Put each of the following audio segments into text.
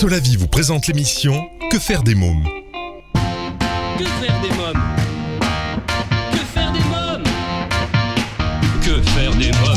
Solavi vous présente l'émission Que faire des mômes Que faire des mômes Que faire des mômes Que faire des mômes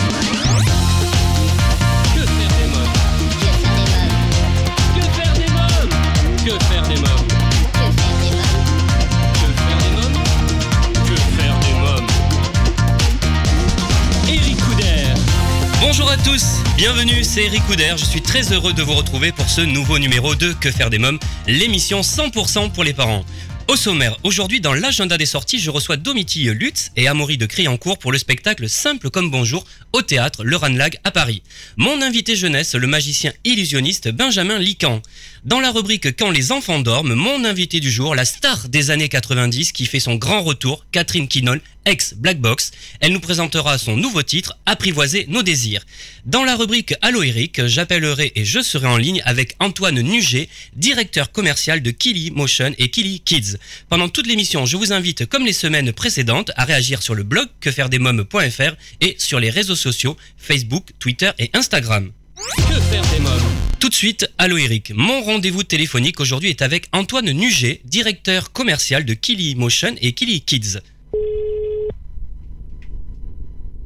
Bonjour à tous, bienvenue, c'est Eric Couder. Je suis très heureux de vous retrouver pour ce nouveau numéro de Que faire des mômes, l'émission 100% pour les parents. Au sommaire, aujourd'hui dans l'agenda des sorties, je reçois Domitille Lutz et Amaury de Criancourt pour le spectacle Simple comme bonjour au théâtre Le Ranlag à Paris. Mon invité jeunesse, le magicien illusionniste Benjamin Lican. Dans la rubrique Quand les enfants dorment, mon invité du jour, la star des années 90 qui fait son grand retour, Catherine Quinol, ex Black Box. Elle nous présentera son nouveau titre, Apprivoiser nos désirs. Dans la rubrique Allo Eric, j'appellerai et je serai en ligne avec Antoine Nuget, directeur commercial de Kili Motion et Kili Kids. Pendant toute l'émission, je vous invite, comme les semaines précédentes, à réagir sur le blog quefairedesmoms.fr et sur les réseaux sociaux Facebook, Twitter et Instagram. Que faire des mômes? Tout de suite, Allo Eric. Mon rendez-vous téléphonique aujourd'hui est avec Antoine Nuget, directeur commercial de Kili Motion et Kili Kids.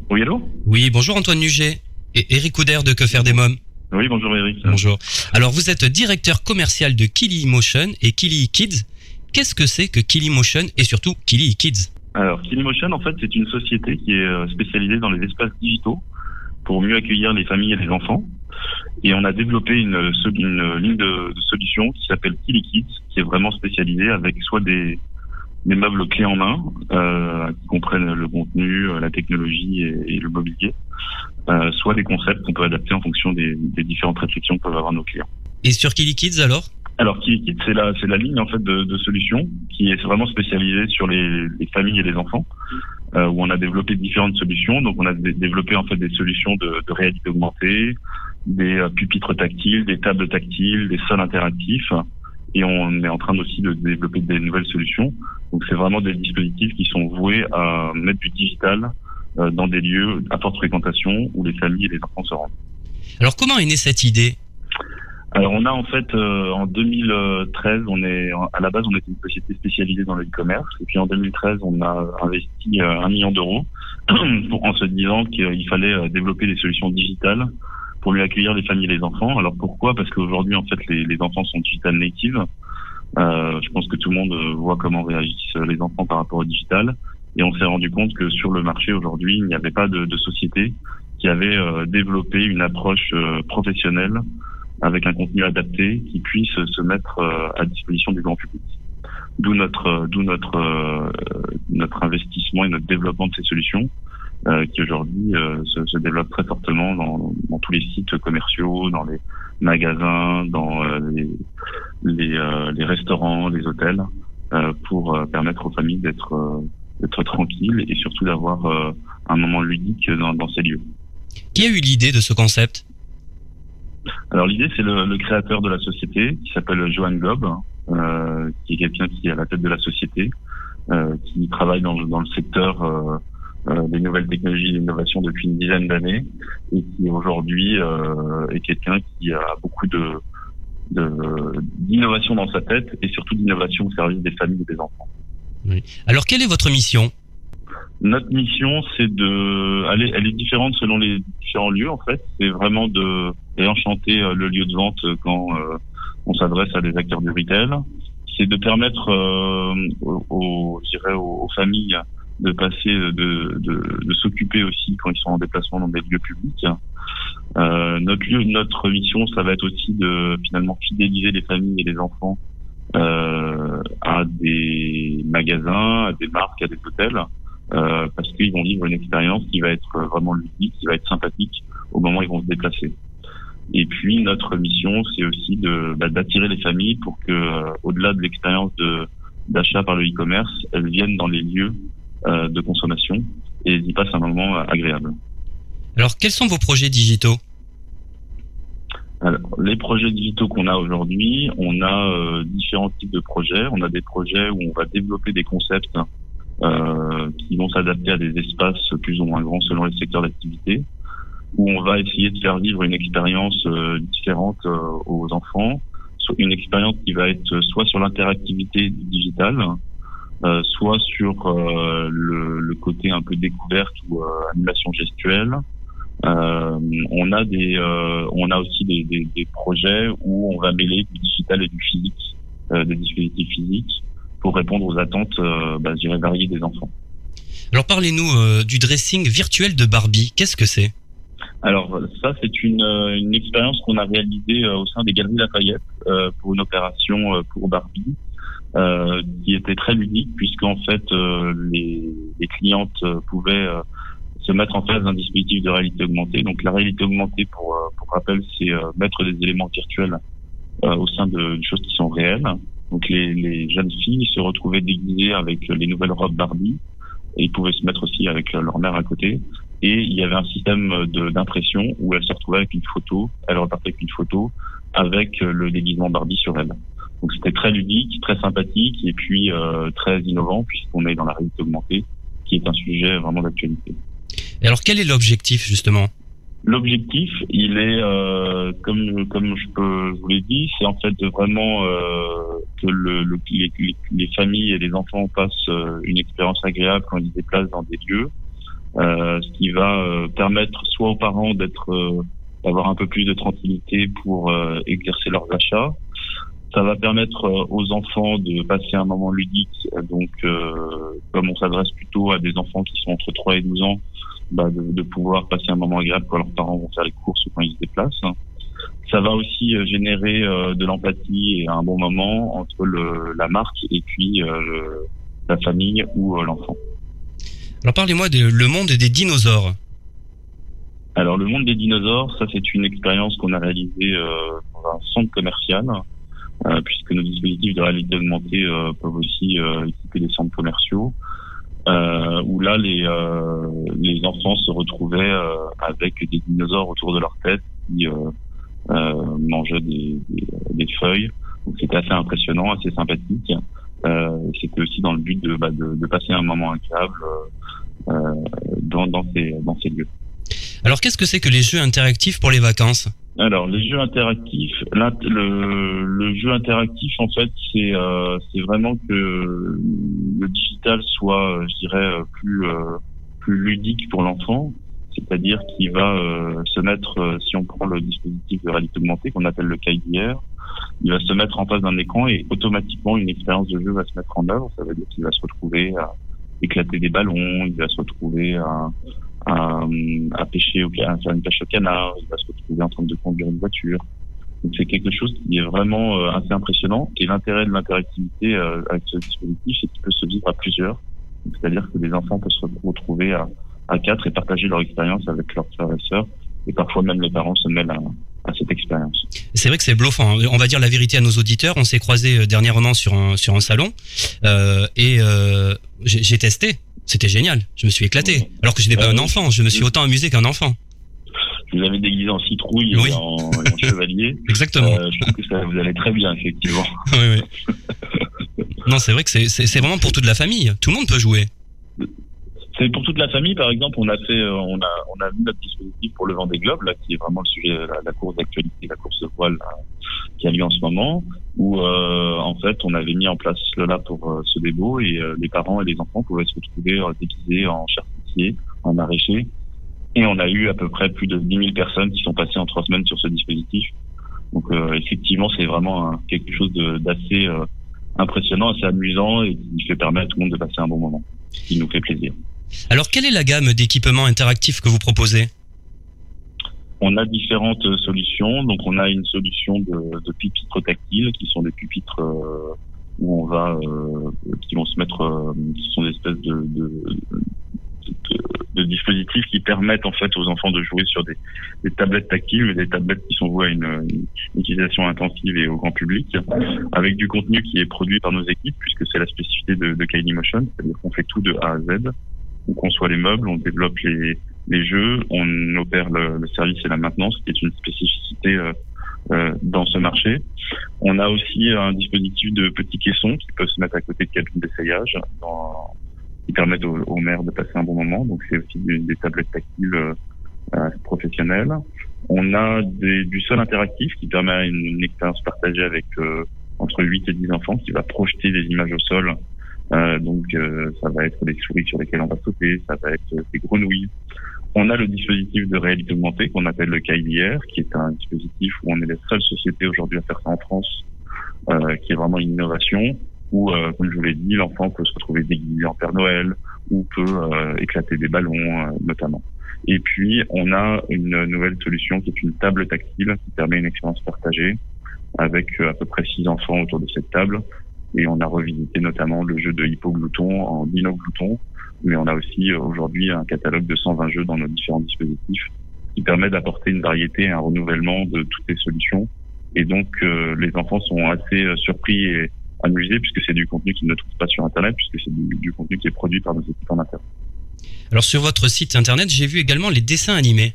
Oui, allô Oui, bonjour Antoine Nuget. Et Eric Couder de Que faire des mômes. Oui, bonjour Eric. Bonjour. Alors vous êtes directeur commercial de Kili Motion et Kili Kids. Qu'est-ce que c'est que Kili Motion et surtout Kili Kids? Alors, Kilimotion, en fait, c'est une société qui est euh, spécialisée dans les espaces digitaux pour mieux accueillir les familles et les enfants. Et on a développé une, euh, une euh, ligne de, de solutions qui s'appelle Kili Kids, qui est vraiment spécialisée avec soit des meubles clés en main, euh, qui comprennent le contenu, euh, la technologie et, et le mobilier, euh, soit des concepts qu'on peut adapter en fonction des, des différentes restrictions que peuvent avoir nos clients. Et sur Kili Kids alors? Alors, KiliKit, c'est la, c'est la ligne en fait de, de solutions qui est vraiment spécialisée sur les, les familles et les enfants, euh, où on a développé différentes solutions. Donc, on a dé- développé en fait des solutions de, de réalité augmentée, des euh, pupitres tactiles, des tables tactiles, des sols interactifs, et on est en train aussi de développer des nouvelles solutions. Donc, c'est vraiment des dispositifs qui sont voués à mettre du digital euh, dans des lieux à forte fréquentation où les familles et les enfants se rendent. Alors comment est née cette idée? Alors on a en fait euh, en 2013, on est à la base on était une société spécialisée dans le e-commerce et puis en 2013 on a investi euh, un million d'euros en se disant qu'il fallait développer des solutions digitales pour mieux accueillir les familles et les enfants. Alors pourquoi? Parce qu'aujourd'hui en fait les, enfants sont digital natives. Euh, je pense que tout le monde euh, voit comment réagissent euh, les enfants par rapport au digital et on s'est rendu compte que sur le marché aujourd'hui il n'y avait pas de, société qui avait développé une approche professionnelle avec un contenu adapté qui puisse se mettre à disposition du grand public. D'où notre, d'où notre, notre investissement et notre développement de ces solutions qui aujourd'hui euh, se, se développent très fortement dans, dans tous les sites commerciaux, dans les magasins, dans euh, les, les, euh, les restaurants, les hôtels, euh, pour euh, permettre aux familles d'être, euh, d'être tranquilles et surtout d'avoir euh, un moment ludique dans, dans ces lieux. Qui a eu l'idée de ce concept? Alors l'idée, c'est le, le créateur de la société qui s'appelle Johan Gob, euh, qui est quelqu'un qui est à la tête de la société, euh, qui travaille dans, le- dans le secteur euh, euh, des nouvelles technologies l'innovation depuis une dizaine d'années et qui aujourd'hui euh, est quelqu'un qui a beaucoup de d'innovation dans sa tête et surtout d'innovation au service des familles et des enfants. Alors quelle est votre mission? Notre mission, c'est de, elle est, elle est différente selon les différents lieux en fait. C'est vraiment de réenchanter euh, le lieu de vente euh, quand euh, on s'adresse à des acteurs du retail. C'est de permettre euh, aux, aux- je dirais aux, aux familles de passer, de, de, s'occuper aussi quand ils sont en déplacement dans des lieux publics. Euh, notre lieu, notre mission, ça va être aussi de finalement fidéliser les familles et les enfants euh, à des magasins, à des marques, à des hôtels euh, parce qu'ils vont vivre une expérience qui va être vraiment ludique, qui va être sympathique au moment où ils vont se déplacer. Et puis notre mission, c'est aussi de bah, d'attirer les familles pour que, euh, au-delà de l'expérience de d'achat par le e-commerce, elles viennent dans les lieux euh, de consommation et elles y passent un moment euh, agréable. Alors quels sont vos projets digitaux? Alors, les projets digitaux qu'on a aujourd'hui, on a euh, différents types de projets. On a des projets où on va développer des concepts euh, qui vont s'adapter à des espaces plus ou moins grands selon les secteurs d'activité, où on va essayer de faire vivre une expérience euh, différente aux enfants, une expérience qui va être soit sur l'interactivité digitale, euh, soit sur euh, le, le, côté un peu découverte ou euh, animation gestuelle. Euh, on a des, on a aussi des, des, des, projets où on va mêler du digital et du physique, des dispositifs physiques, pour répondre aux attentes, bah, je dirais, variées des enfants. Alors parlez-nous du dressing virtuel de Barbie. Qu'est-ce que c'est? Alors ça, c'est une, une expérience qu'on a réalisée au sein des Galeries Lafayette euh, pour une opération pour Barbie. Euh, qui était très ludique puisqu'en fait euh, les, les, clientes euh, pouvaient se mettre en face d'un dispositif de réalité augmentée. Donc la réalité augmentée, pour, pour rappel, c'est mettre des éléments virtuels au sein de, choses qui sont réelles. Donc les, les, jeunes filles se retrouvaient déguisées avec les nouvelles robes Barbie et ils pouvaient se mettre aussi avec leur mère à côté. Et il y avait un système d'impression où elles se retrouvaient avec une photo, elles repartaient avec une photo avec le déguisement Barbie sur elles. Donc c'était très ludique, très sympathique et puis euh, très innovant puisqu'on est dans la réalité augmentée, qui est un sujet vraiment d'actualité. Et alors quel est l'objectif justement? L'objectif, il est euh, comme comme je peux je vous l'ai dit, c'est en fait vraiment euh, que le, le les, les, familles et les enfants passent euh, une expérience agréable quand ils se déplacent dans des lieux, euh, ce qui va euh, permettre soit aux parents d'être d'avoir un peu plus de tranquillité pour exercer leurs achats, ça va permettre euh, aux enfants de passer un moment ludique. Donc, euh, comme on s'adresse plutôt à des enfants qui sont entre 3 et 12 ans, bah, de, de, pouvoir passer un moment agréable quand leurs parents vont faire les courses ou quand ils se déplacent. Ça va aussi euh, générer de l'empathie et un bon moment entre le, la marque et puis la famille ou l'enfant. Alors parlez-moi de le monde des dinosaures. Alors le monde des dinosaures, ça c'est une expérience qu'on a réalisée dans un centre commercial euh, puisque nos dispositifs de réalité augmentée euh, peuvent aussi euh, équiper des centres commerciaux. où là les les enfants se retrouvaient avec des dinosaures autour de leur tête qui mangeaient des, des, feuilles. Donc c'était assez impressionnant, assez sympathique. c'était aussi dans le but de, bah, de, de, passer un moment agréable dans, dans, ces, dans ces lieux. Alors qu'est-ce que c'est que les jeux interactifs pour les vacances? Alors les jeux interactifs, le, le jeu interactif en fait c'est euh, c'est vraiment que le digital soit, je dirais, plus euh, plus ludique pour l'enfant, c'est-à-dire qu'il va euh, se mettre, euh, si on prend le dispositif de réalité augmentée qu'on appelle le KIDR, il va se mettre en face d'un écran et automatiquement une expérience de jeu va se mettre en œuvre. Ça veut dire qu'il va se retrouver à éclater des ballons, il va se retrouver à à, pêcher à faire une pêche au canard, il va se retrouver en train de conduire une voiture. Donc c'est quelque chose qui est vraiment euh, assez impressionnant. Et l'intérêt de l'interactivité euh, avec ce dispositif, c'est qu'il peut se vivre à plusieurs. C'est-à-dire que les enfants peuvent se retrouver à, quatre et partager leur expérience avec leurs frères et sœurs. Et parfois même les parents se mêlent à, cette expérience. C'est vrai que c'est bluffant. Hein. On va dire la vérité à nos auditeurs. On s'est croisés euh, dernièrement sur un salon et j'ai testé. C'était génial. Je me suis éclaté. Alors que je n'étais pas un enfant. Je me suis autant amusé qu'un enfant. Vous avez déguisé en citrouille et en, chevalier. Exactement. Euh, je trouve que ça vous allait très bien, effectivement. oui, oui. non, c'est vrai que c'est vraiment pour toute la famille. Tout le monde peut jouer. C'est pour toute la famille, par exemple, on a fait, euh, on a, on a mis notre dispositif pour le Vendée Globe, là, qui est vraiment le sujet, la, la course d'actualité, la course de voile qui a lieu en ce moment, où euh, en fait, on avait mis en place cela pour euh, ce débo et euh, les parents et les enfants pouvaient se retrouver déguisés en charcutier, en maraîcher, et on a eu à peu près plus de 10 000 personnes qui sont passées en trois semaines sur ce dispositif. Donc effectivement, c'est vraiment quelque chose d'assez impressionnant, assez amusant et qui fait permettre à tout le monde de passer un bon moment, ce qui nous fait plaisir. Alors, quelle est la gamme d'équipements interactifs que vous proposez? On a différentes solutions. Donc, on a une solution de, de pupitres tactiles qui sont des pupitres euh, où on va, euh, qui vont se mettre, euh, qui sont des espèces de, de, de, dispositifs qui permettent en fait aux enfants de jouer sur des, des tablettes tactiles, mais des tablettes qui sont vouées à une, utilisation intensive et au grand public, avec du contenu qui est produit par nos équipes, puisque c'est la spécificité de, de Motion, c'est-à-dire qu'on fait tout de A à Z on conçoit les meubles, on développe les, les jeux, on opère le, service et la maintenance, qui est une spécificité euh, euh, dans ce marché. On a aussi un dispositif de petits caissons qui peuvent se mettre à côté de cabines d'essayage, qui permettent aux, maires de passer un bon moment. Donc c'est aussi des, tablettes tactiles euh, professionnelles. On a du sol interactif qui permet une, expérience partagée avec entre 8 et 10 enfants qui va projeter des images au sol. Donc ça va être des souris sur lesquelles on va sauter, ça va être des grenouilles, on a le dispositif de réalité augmentée qu'on appelle le KIDR, qui est un dispositif où on est la seule société aujourd'hui à faire ça en France, euh, qui est vraiment une innovation, où, euh, comme je vous l'ai dit, l'enfant peut se retrouver déguisé en Père Noël ou peut euh, éclater des ballons, notamment. Et puis, on a une nouvelle solution qui est une table tactile qui permet une expérience partagée avec à peu près six enfants autour de cette table. Et on a revisité notamment le jeu de hypoglouton en dinoglouton, mais on a aussi euh, aujourd'hui un catalogue de 120 jeux dans nos différents dispositifs qui permet d'apporter une variété et un renouvellement de toutes les solutions. Et donc, euh, les enfants sont assez euh, surpris et amusés puisque c'est du contenu qu'ils ne trouvent pas sur Internet, puisque c'est du, contenu qui est produit par nos équipes en interne. Alors, sur votre site Internet, j'ai vu également les dessins animés.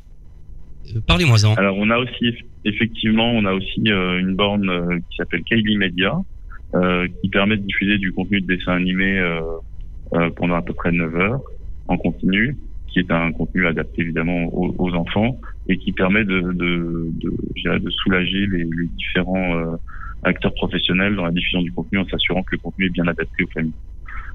Parlez-moi-en. Alors, on a aussi, effectivement, on a aussi une borne qui s'appelle Kylie Media, qui permet de diffuser du contenu de dessin animé euh, pendant à peu près 9 heures en continu, qui est un contenu adapté évidemment aux, enfants et qui permet de, de, de, de soulager les, les différents euh, acteurs professionnels dans la diffusion du contenu en s'assurant que le contenu est bien adapté aux familles.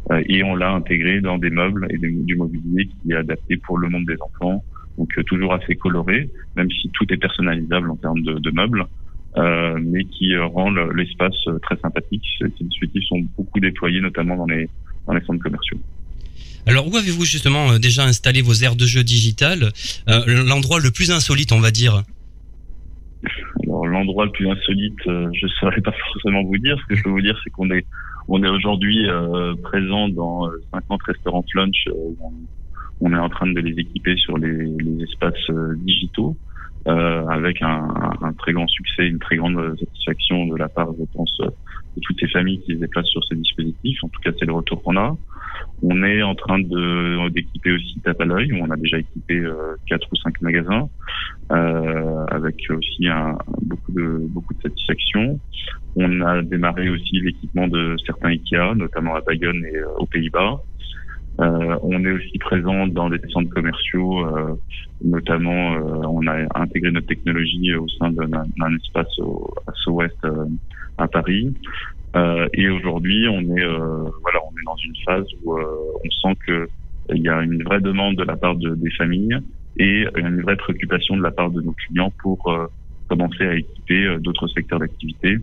Euh, et on l'a intégré dans des meubles et du mobilier qui est adapté pour le monde des enfants, donc toujours assez coloré, même si tout est personnalisable en termes de, de meubles. Euh, mais qui rend l'espace très sympathique. Ces dispositifs sont beaucoup déployés, notamment dans les dans les centres commerciaux. Alors, où avez-vous justement euh, déjà installé vos aires de jeu digitales euh, L'endroit le plus insolite, on va dire? Alors, l'endroit le plus insolite, euh, je ne saurais pas forcément vous dire. Ce que je peux vous dire, c'est qu'on est, on est aujourd'hui présent dans 50 restaurants lunch. on est en train de les équiper sur les, les espaces digitaux. Avec un, un, très grand succès, une très grande satisfaction de la part, je pense, toutes ces familles qui se déplacent sur ces dispositifs. En tout cas, c'est le retour qu'on a. On est en train de d'équiper aussi Tape à l'œil, on a déjà équipé euh, quatre ou cinq magasins, euh, avec aussi un, beaucoup de beaucoup de satisfaction. On a démarré aussi l'équipement de certains IKEA, notamment à Bayonne et euh, aux Pays-Bas. Euh, on est aussi présent dans des centres commerciaux, euh, notamment on a intégré notre technologie au sein d'un espace au, à Sud-Ouest à Paris. Euh, et aujourd'hui, on est euh, voilà, on est dans une phase où euh, on sent que il y a une vraie demande de la part de, des familles et une vraie préoccupation de la part de nos clients pour commencer à équiper d'autres secteurs d'activité.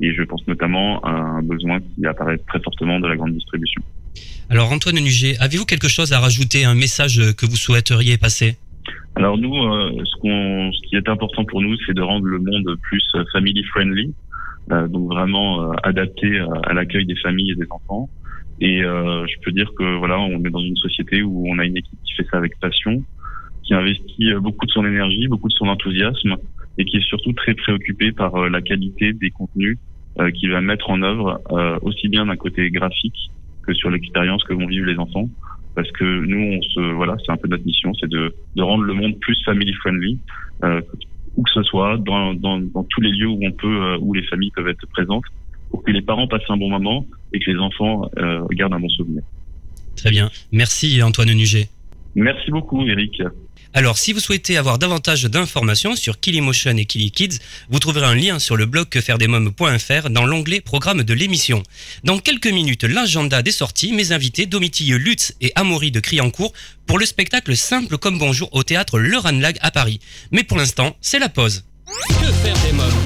Et je pense notamment à un besoin qui apparaît très fortement de la grande distribution. Alors Antoine Nuget, avez-vous quelque chose à rajouter, un message que vous souhaiteriez passer? Alors nous, ce, qu'on, ce qui est important pour nous, c'est de rendre le monde plus family friendly. Euh, donc vraiment euh, adapté à l'accueil des familles et des enfants. Et euh, je peux dire que voilà, on est dans une société où on a une équipe qui fait ça avec passion, qui investit beaucoup de son énergie, beaucoup de son enthousiasme, et qui est surtout très préoccupée par la qualité des contenus qu'il va mettre en œuvre, aussi bien d'un côté graphique que sur l'expérience que vont vivre les enfants. Parce que nous, on se, voilà, c'est un peu notre mission, c'est de, de rendre le monde plus family friendly, où que ce soit, dans, dans, dans, tous les lieux où on peut, euh, où les familles peuvent être présentes, pour que les parents passent un bon moment et que les enfants euh, gardent un bon souvenir. Très bien. Merci Antoine Nuget. Merci beaucoup Eric. Alors, si vous souhaitez avoir davantage d'informations sur Kilimotion et Kili Kids, vous trouverez un lien sur le blog quefairedesmoms.fr dans l'onglet programme de l'émission. Dans quelques minutes, l'agenda des sorties, mes invités Domitille Lutz et Amaury de Criancourt pour le spectacle Simple comme Bonjour au théâtre Le Ranlag à Paris. Mais pour l'instant, c'est la pause. Que faire des mômes?